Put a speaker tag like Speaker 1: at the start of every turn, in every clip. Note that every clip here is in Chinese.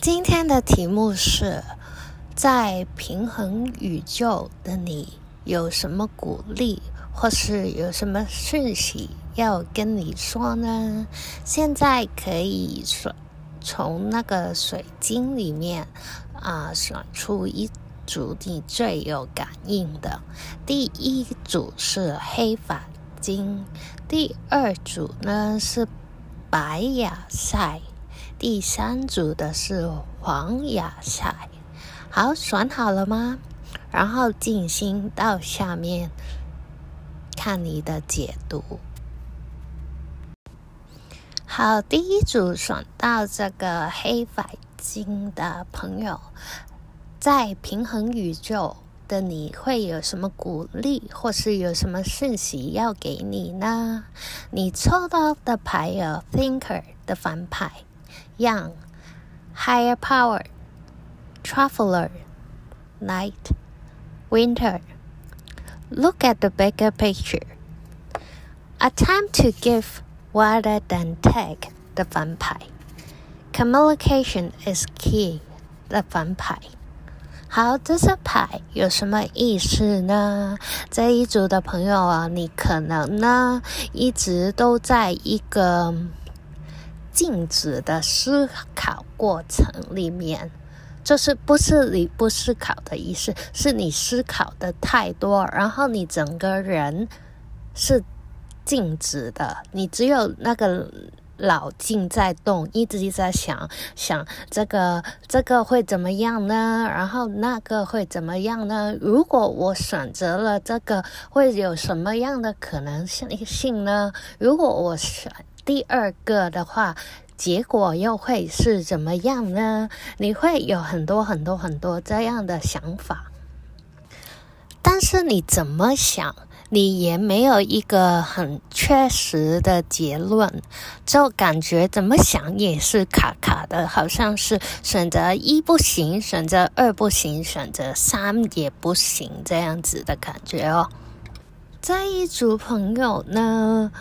Speaker 1: 今天的题目是在平衡宇宙的你有什么鼓励，或是有什么讯息要跟你说呢？现在可以选从那个水晶里面啊、选出一组你最有感应的。第一组是黑发晶，第二组呢是白亚赛。第三组的是黄亚赛，好，选好了吗？然后静心到下面看你的解读。好，第一组选到这个黑发晶的朋友，在平衡宇宙的你会有什么鼓励，或是有什么讯息要给你呢？你抽到的牌有 Thinker 的反牌。Young, higher power, traveler, night, winter. Look at the bigger picture. Attempt to give rather than take 的反牌。Communication is key 的反牌。好，这些牌有什么意思呢？这一组的朋友啊，你可能呢一直都在一个。 静止的思考过程里面，就是不是你不思考的意思，是你思考的太多，然后你整个人是静止的，你只有那个脑筋在动，一直在想想这个这个会怎么样呢？然后那个会怎么样呢？如果我选择了这个，会有什么样的可能性呢？如果我选。第二个的话，结果又会是怎么样呢？你会有很多很多很多这样的想法，但是你怎么想，你也没有一个很确实的结论，就感觉怎么想也是卡卡的，好像是选择一不行，选择二不行，选择三也不行，这样子的感觉哦。这一组朋友呢，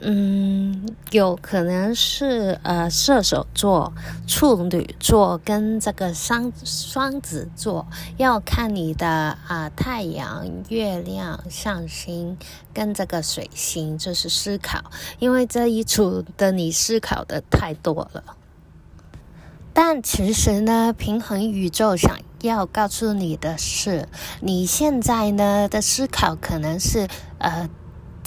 Speaker 1: 嗯，有可能是呃射手座、处女座跟这个双双子座，要看你的啊、太阳、月亮、上星跟这个水星，就是思考，因为这一组的你思考的太多了。但其实呢，平衡宇宙想要告诉你的是，你现在呢的思考可能是呃。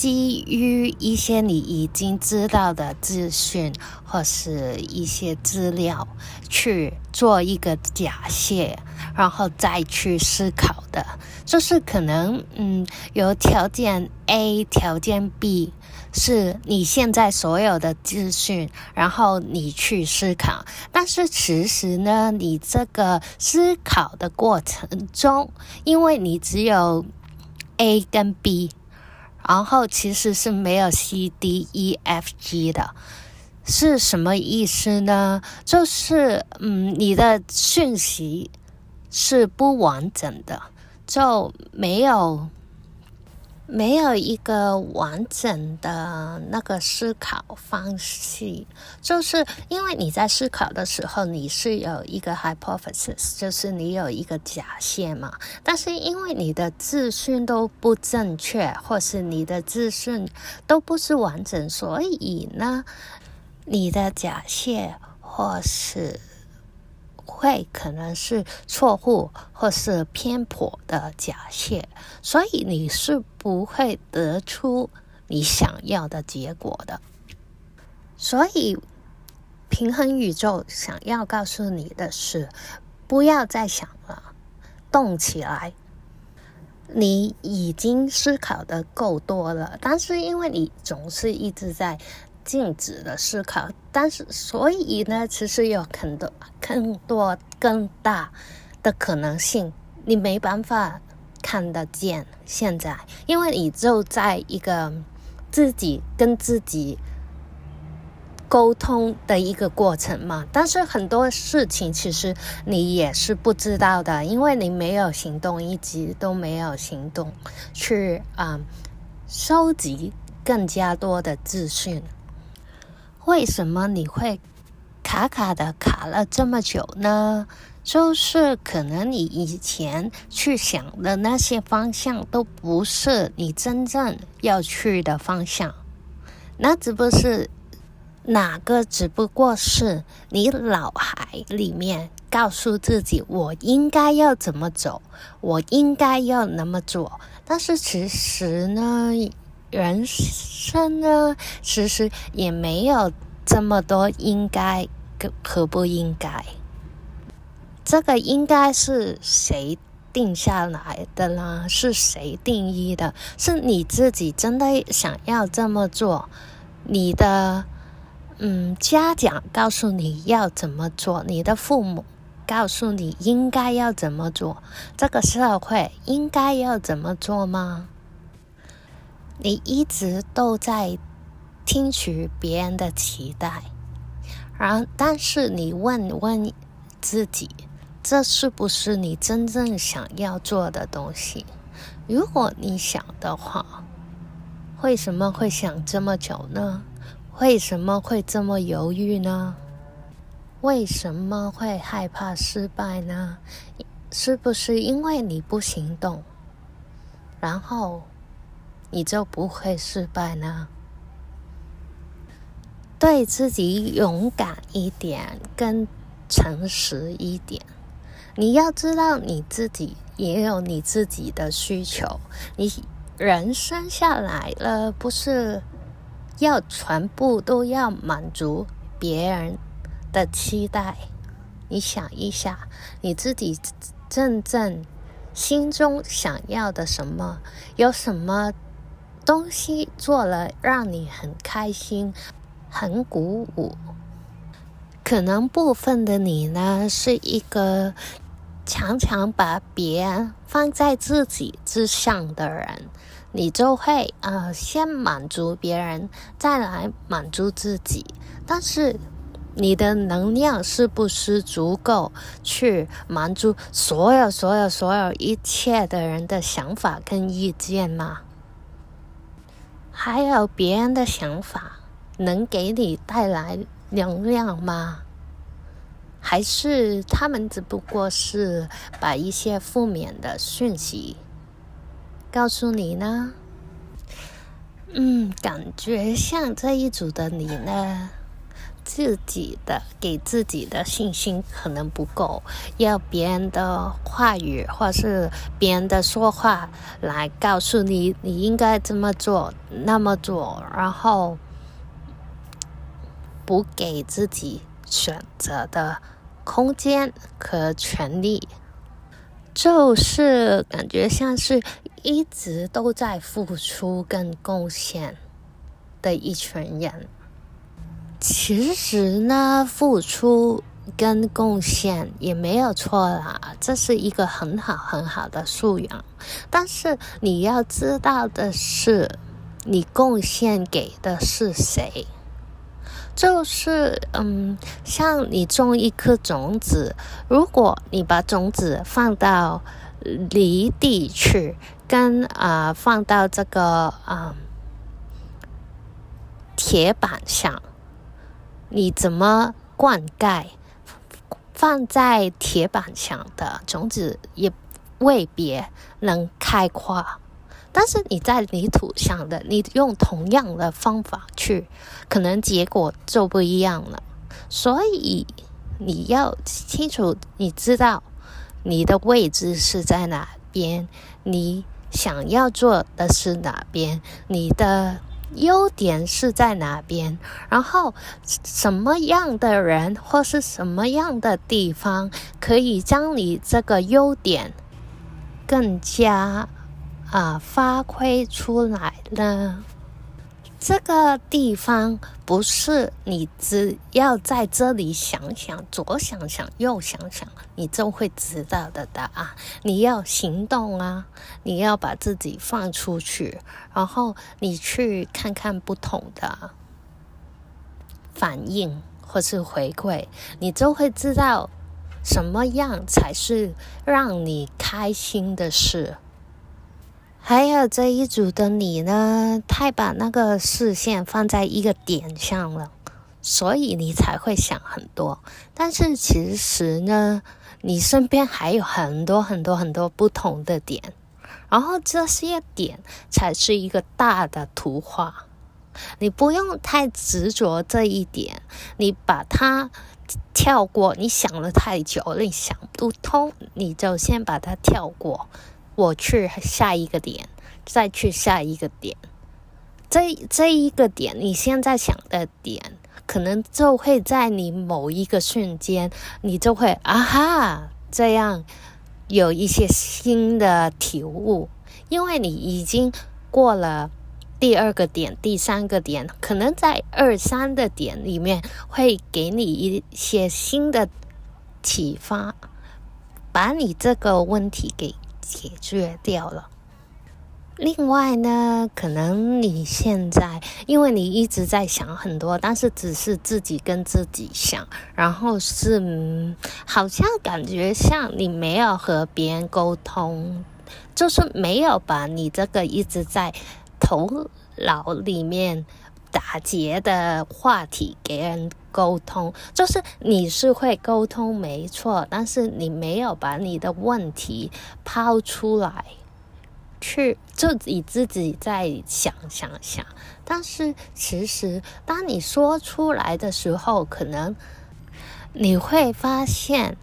Speaker 1: 基于一些你已经知道的资讯或是一些资料去做一个假设，然后再去思考的，就是可能嗯有条件 A 条件 B 是你现在所有的资讯，然后你去思考，但是其实呢，你这个思考的过程中，因为你只有 A 跟 B。然后其实是没有 C D E F G 的，是什么意思呢？就是嗯，你的讯息是不完整的，就没有。没有一个完整的那个思考方式，就是因为你在思考的时候，你是有一个 hypothesis，就是你有一个假设嘛。但是因为你的资讯都不正确，或是你的资讯都不是完整，所以呢，你的假设或是。会可能是错误或是偏颇的假设，所以你是不会得出你想要的结果的。所以，平衡宇宙想要告诉你的是，不要再想了，动起来。你已经思考的够多了，但是因为你总是一直在。静止的思考，但是所以呢，其实有很多、更多、更大的可能性，你没办法看得见。现在，因为你就在一个自己跟自己沟通的一个过程嘛。但是很多事情其实你也是不知道的，因为你没有行动，一直都没有行动去啊、收集更加多的资讯。为什么你会卡卡的卡了这么久呢？就是可能你以前去想的那些方向都不是你真正要去的方向，那只不过是哪个？只不过是你脑海里面告诉自己我应该要怎么走，我应该要那么做。但是其实呢，人生呢，其实也没有这么多应该和不应该。这个应该是谁定下来的呢？是谁定义的？是你自己真的想要这么做？你的嗯，家长告诉你要怎么做？你的父母告诉你应该要怎么做？这个社会应该要怎么做吗？你一直都在听取别人的期待，然但是你问问自己。这是不是你真正想要做的东西？如果你想的话，为什么会想这么久呢？为什么会这么犹豫呢？为什么会害怕失败呢？是不是因为你不行动，然后你就不会失败呢？对自己勇敢一点，更诚实一点。你要知道，你自己也有你自己的需求。你人生下来了，不是要全部都要满足别人的期待。你想一下，你自己真正心中想要的什么？有什么东西做了让你很开心、很鼓舞？可能部分的你呢，是一个常常把别人放在自己之上的人，你就会呃先满足别人，再来满足自己。但是你的能量是不是足够去满足所有、所有、所有一切的人的想法跟意见吗？还有别人的想法能给你带来能量吗？还是他们只不过是把一些负面的讯息告诉你呢？嗯，感觉像这一组的你呢，自己的给自己的信心可能不够，要别人的话语或是别人的说话来告诉你你应该这么做那么做，然后不给自己选择的空间和权利，就是感觉像是一直都在付出跟贡献的一群人。其实呢，付出跟贡献也没有错啦，这是一个很好很好的素养。但是你要知道的是，你贡献给的是谁？就是嗯，像你种一颗种子，如果你把种子放到离地去，跟啊、放到这个啊、铁板上，你怎么灌溉？放在铁板上的种子也未必能开花。但是你在泥土上的，你用同样的方法去，可能结果就不一样了。所以你要清楚，你知道你的位置是在哪边，你想要做的是哪边，你的优点是在哪边，然后什么样的人或是什么样的地方可以将你这个优点更加。啊，发挥出来了。这个地方不是你只要在这里想想，左想想，右想想，你就会知道的答案。你要行动啊，你要把自己放出去，然后你去看看不同的反应或是回馈，你就会知道什么样才是让你开心的事。还有这一组的你呢，太把那个视线放在一个点上了，所以你才会想很多。但是其实呢，你身边还有很多很多很多不同的点，然后这些点才是一个大的图画。你不用太执着这一点，你把它跳过。你想了太久了，你想不通，你就先把它跳过。我去下一个点，再去下一个点。这这一个点，你现在想的点，可能就会在你某一个瞬间，你就会啊哈，这样有一些新的体悟，因为你已经过了。第二个点，第三个点，可能在二三的点里面会给你一些新的启发，把你这个问题给解决掉了。另外呢，可能你现在因为你一直在想很多，但是只是自己跟自己想，然后是，好像感觉像你没有和别人沟通，就是没有把你这个一直在。头脑里面打结的话题给人沟通，就是你是会沟通没错，但是你没有把你的问题抛出来，去就你自己在想想想。但是其实当你说出来的时候，可能你会发现，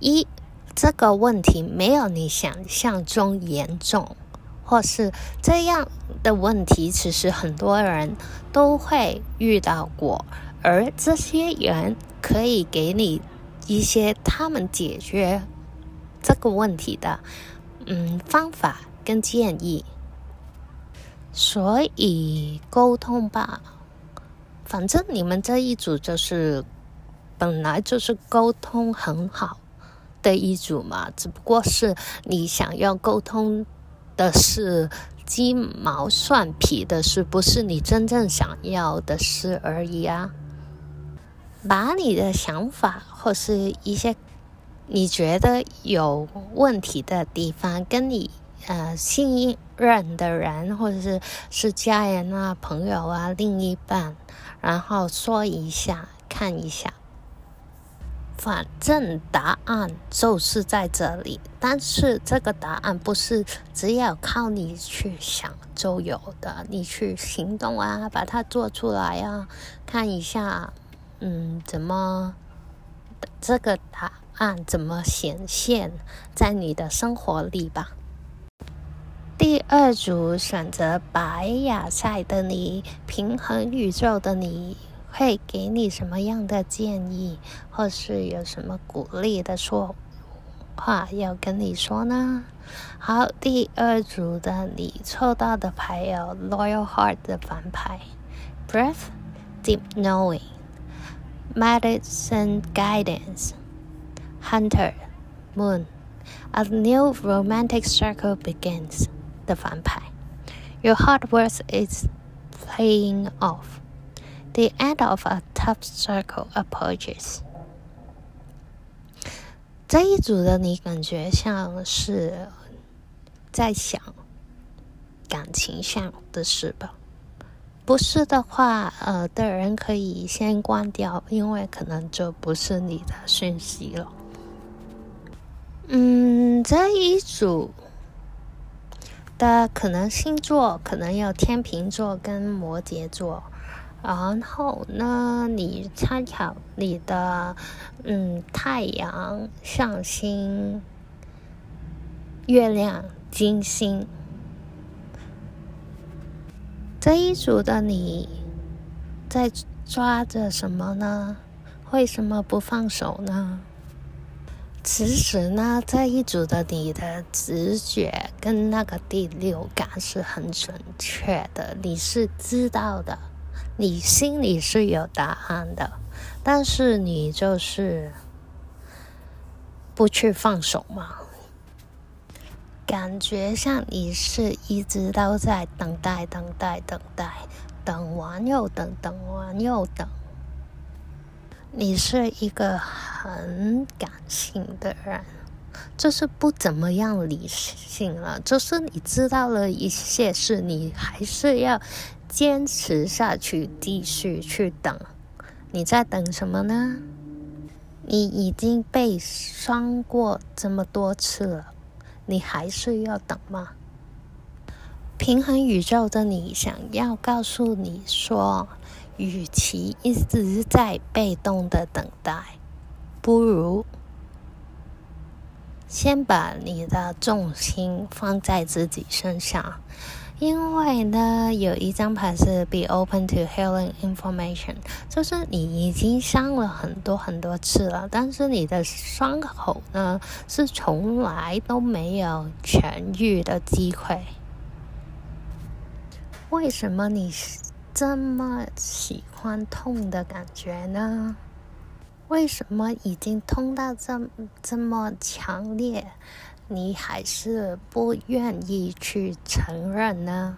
Speaker 1: 一这个问题没有你想象中严重。或是这样的问题，其实很多人都会遇到过，而这些人可以给你一些他们解决这个问题的嗯方法跟建议。所以沟通吧，反正你们这一组就是本来就是沟通很好的一组嘛，只不过是你想要沟通。的是鸡毛蒜皮的事，不是你真正想要的事而已啊！把你的想法或是一些你觉得有问题的地方，跟你呃信任的人，或者是是家人啊、朋友啊、另一半，然后说一下，看一下。反正答案就是在这里，但是这个答案不是只有靠你去想就有的，你去行动啊，把它做出来啊，看一下，嗯，怎么这个答案怎么显现在你的生活里吧。第二组选择白亚赛的你，平衡宇宙的你。会给你什么样的建议，或是有什么鼓励的说话要跟你说呢？好，第二组的你抽到的牌有 Loyal Heart 的反牌，Breath, Deep Knowing, Medicine Guidance, Hunter, Moon, A New Romantic Circle Begins 的反牌，Your Hard Work is Playing off。The end of a tough circle approaches。这一组的你感觉像是在想感情上的事吧？不是的话，呃，的人可以先关掉，因为可能就不是你的讯息了。嗯，这一组的可能星座可能有天秤座跟摩羯座。然后呢，你参考你的嗯太阳、上星、月亮、金星这一组的你在抓着什么呢？为什么不放手呢？其实呢，这一组的你的直觉跟那个第六感是很准确的，你是知道的。你心里是有答案的，但是你就是不去放手嘛？感觉像你是一直都在等待、等待、等待，等完又等，等完又等。你是一个很感性的人，就是不怎么样理性了，就是你知道了一些事，你还是要。坚持下去，继续去等你在等什么呢？你已经被伤过这么多次了，你还是要等吗？平衡宇宙的你想要告诉你说，与其一直在被动的等待，不如先把你的重心放在自己身上。因为呢，有一张牌是 Be open to healing information，就是你已经伤了很多很多次了，但是你的伤口呢，是从来都没有痊愈的机会。为什么你这么喜欢痛的感觉呢？为什么已经痛到这这么强烈？你还是不愿意去承认呢？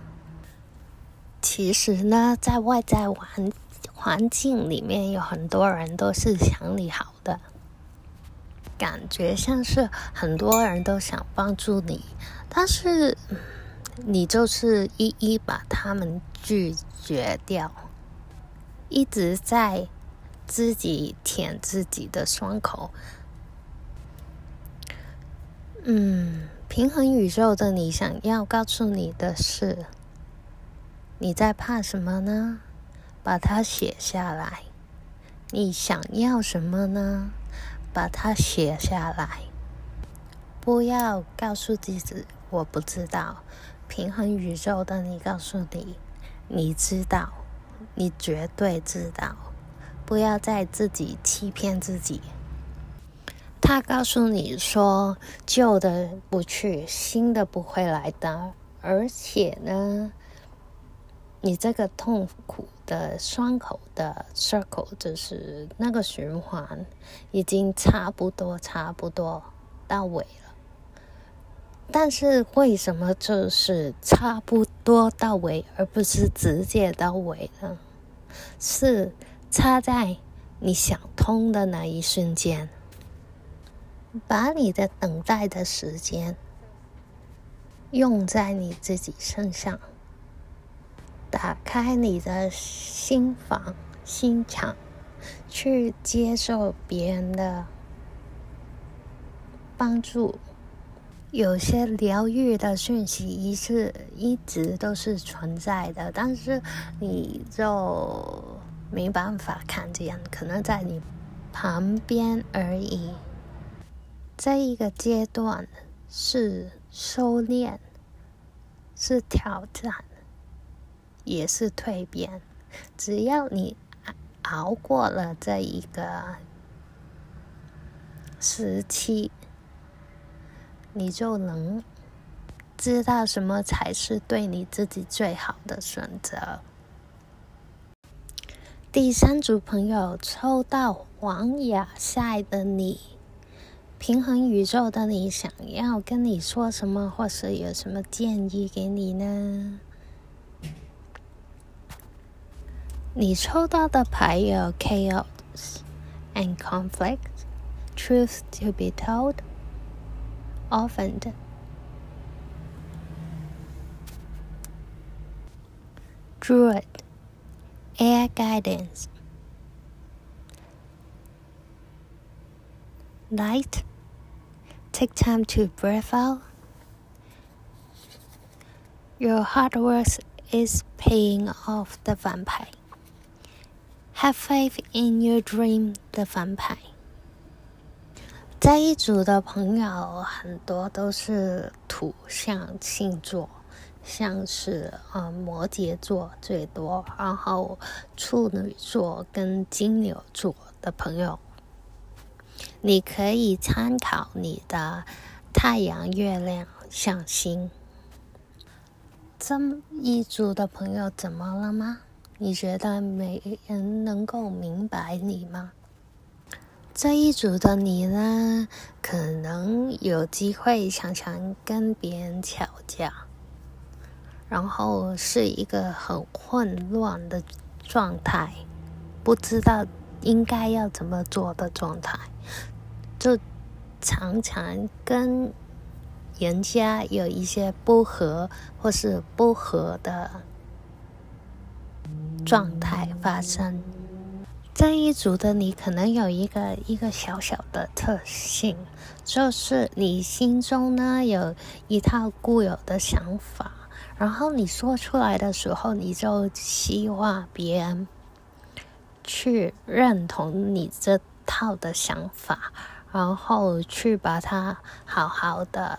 Speaker 1: 其实呢，在外在环环境里面，有很多人都是想你好的，感觉像是很多人都想帮助你，但是你就是一一把他们拒绝掉，一直在自己舔自己的伤口。嗯，平衡宇宙的你想要告诉你的是，你在怕什么呢？把它写下来。你想要什么呢？把它写下来。不要告诉自己我不知道。平衡宇宙的你告诉你，你知道，你绝对知道。不要再自己欺骗自己。他告诉你说，旧的不去，新的不会来的。而且呢，你这个痛苦的伤口的 circle，就是那个循环，已经差不多、差不多到尾了。但是为什么就是差不多到尾，而不是直接到尾呢？是差在你想通的那一瞬间。把你的等待的时间用在你自己身上，打开你的心房、心肠，去接受别人的帮助。有些疗愈的讯息一直一直都是存在的，但是你就没办法看见，可能在你旁边而已。这一个阶段是修炼，是挑战，也是蜕变。只要你熬过了这一个时期，你就能知道什么才是对你自己最好的选择。第三组朋友抽到黄亚赛的你。平衡宇宙的你想要跟你说什么，或是有什么建议给你呢？你抽到的牌有 Chaos and Conflict, Truth to be told, Often, Druid, Air Guidance, Light. Take time to breathe out. Your hard work is paying off the 反牌。Have faith in your dream 的反牌。这一组的朋友很多都是土象星座，像是呃摩羯座最多，然后处女座跟金牛座的朋友。你可以参考你的太阳、月亮、象星。这一组的朋友怎么了吗？你觉得没人能够明白你吗？这一组的你呢，可能有机会常常跟别人吵架，然后是一个很混乱的状态，不知道应该要怎么做的状态。就常常跟人家有一些不和或是不和的状态发生。这一组的你可能有一个一个小小的特性，就是你心中呢有一套固有的想法，然后你说出来的时候，你就希望别人去认同你这套的想法，然后去把它好好的。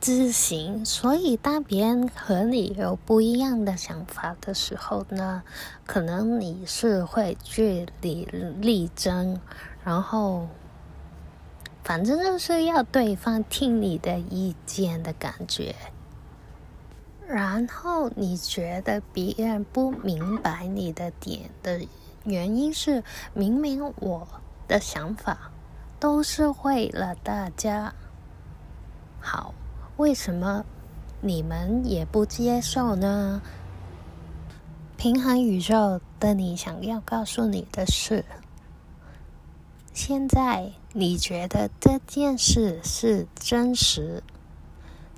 Speaker 1: 执行，所以当别人和你有不一样的想法的时候呢，可能你是会据理力争，然后反正就是要对方听你的意见的感觉。然后你觉得别人不明白你的点的原因是，明明我的想法都是为了大家好。为什么你们也不接受呢？平衡宇宙的你想要告诉你的是：现在你觉得这件事是真实，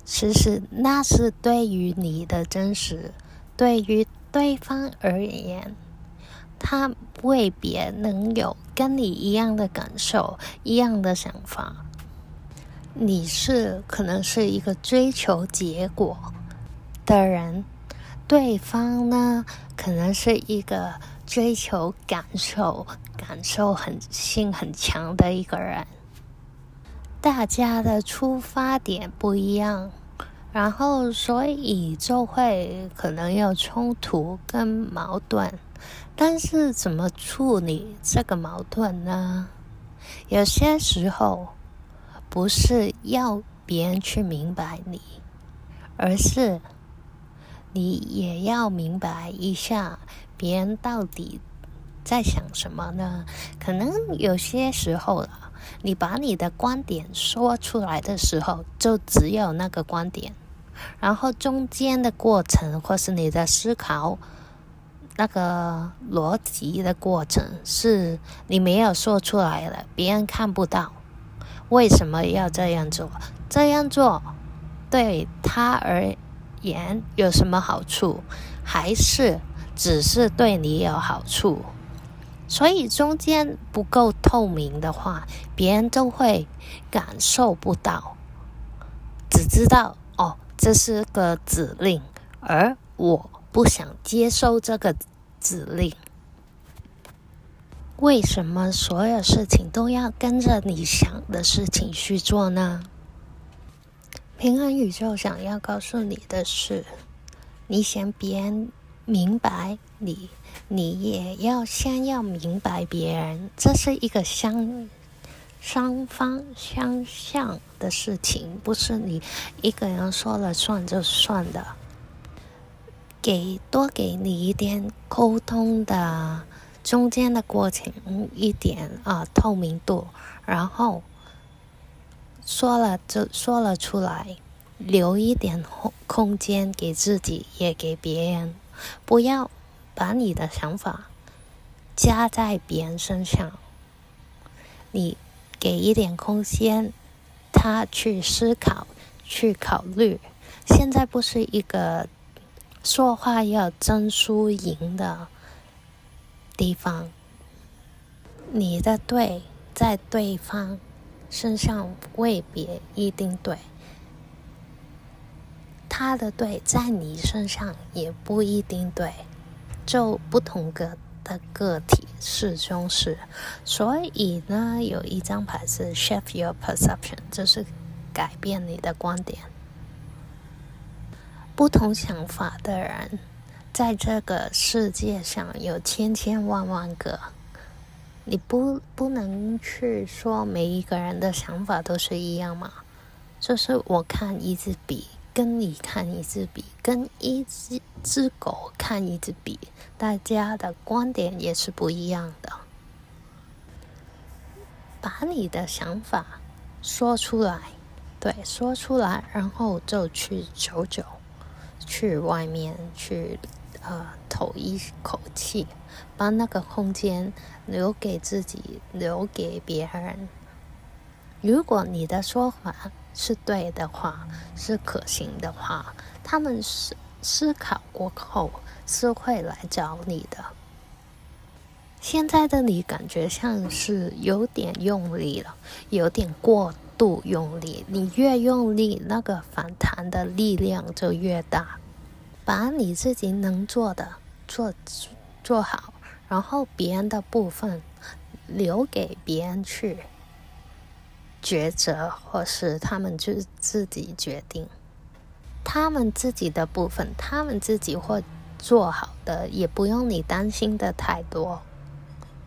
Speaker 1: 其实那是对于你的真实，对于对方而言，他未必能有跟你一样的感受、一样的想法。你是可能是一个追求结果的人，对方呢，可能是一个追求感受、感受很性很强的一个人。大家的出发点不一样，然后所以就会可能有冲突跟矛盾。但是怎么处理这个矛盾呢？有些时候。不是要别人去明白你，而是你也要明白一下别人到底在想什么呢？可能有些时候了，你把你的观点说出来的时候，就只有那个观点，然后中间的过程或是你的思考那个逻辑的过程，是你没有说出来了，别人看不到。为什么要这样做？这样做对他而言有什么好处？还是只是对你有好处？所以中间不够透明的话，别人都会感受不到，只知道哦，这是个指令，而我不想接受这个指令。为什么所有事情都要跟着你想的事情去做呢？平衡宇宙想要告诉你的是，你想别人明白你，你也要先要明白别人，这是一个相双方相向的事情，不是你一个人说了算就算的。给多给你一点沟通的。中间的过程一点啊透明度，然后说了就说了出来，留一点空空间给自己也给别人，不要把你的想法加在别人身上。你给一点空间，他去思考去考虑。现在不是一个说话要争输赢的。地方，你的对在对方身上未必一定对，他的对在你身上也不一定对，就不同个的个体是中是。所以呢，有一张牌是 Shift Your Perception，就是改变你的观点。不同想法的人。在这个世界上有千千万万个，你不不能去说每一个人的想法都是一样嘛？就是我看一支笔，跟你看一支笔，跟一只只狗看一支笔，大家的观点也是不一样的。把你的想法说出来，对，说出来，然后就去走走，去外面去。呃，吐一口气，把那个空间留给自己，留给别人。如果你的说法是对的话，是可行的话，他们思思考过后是会来找你的。现在的你感觉像是有点用力了，有点过度用力。你越用力，那个反弹的力量就越大。把你自己能做的做做好，然后别人的部分留给别人去抉择，或是他们就自己决定。他们自己的部分，他们自己会做好的，也不用你担心的太多。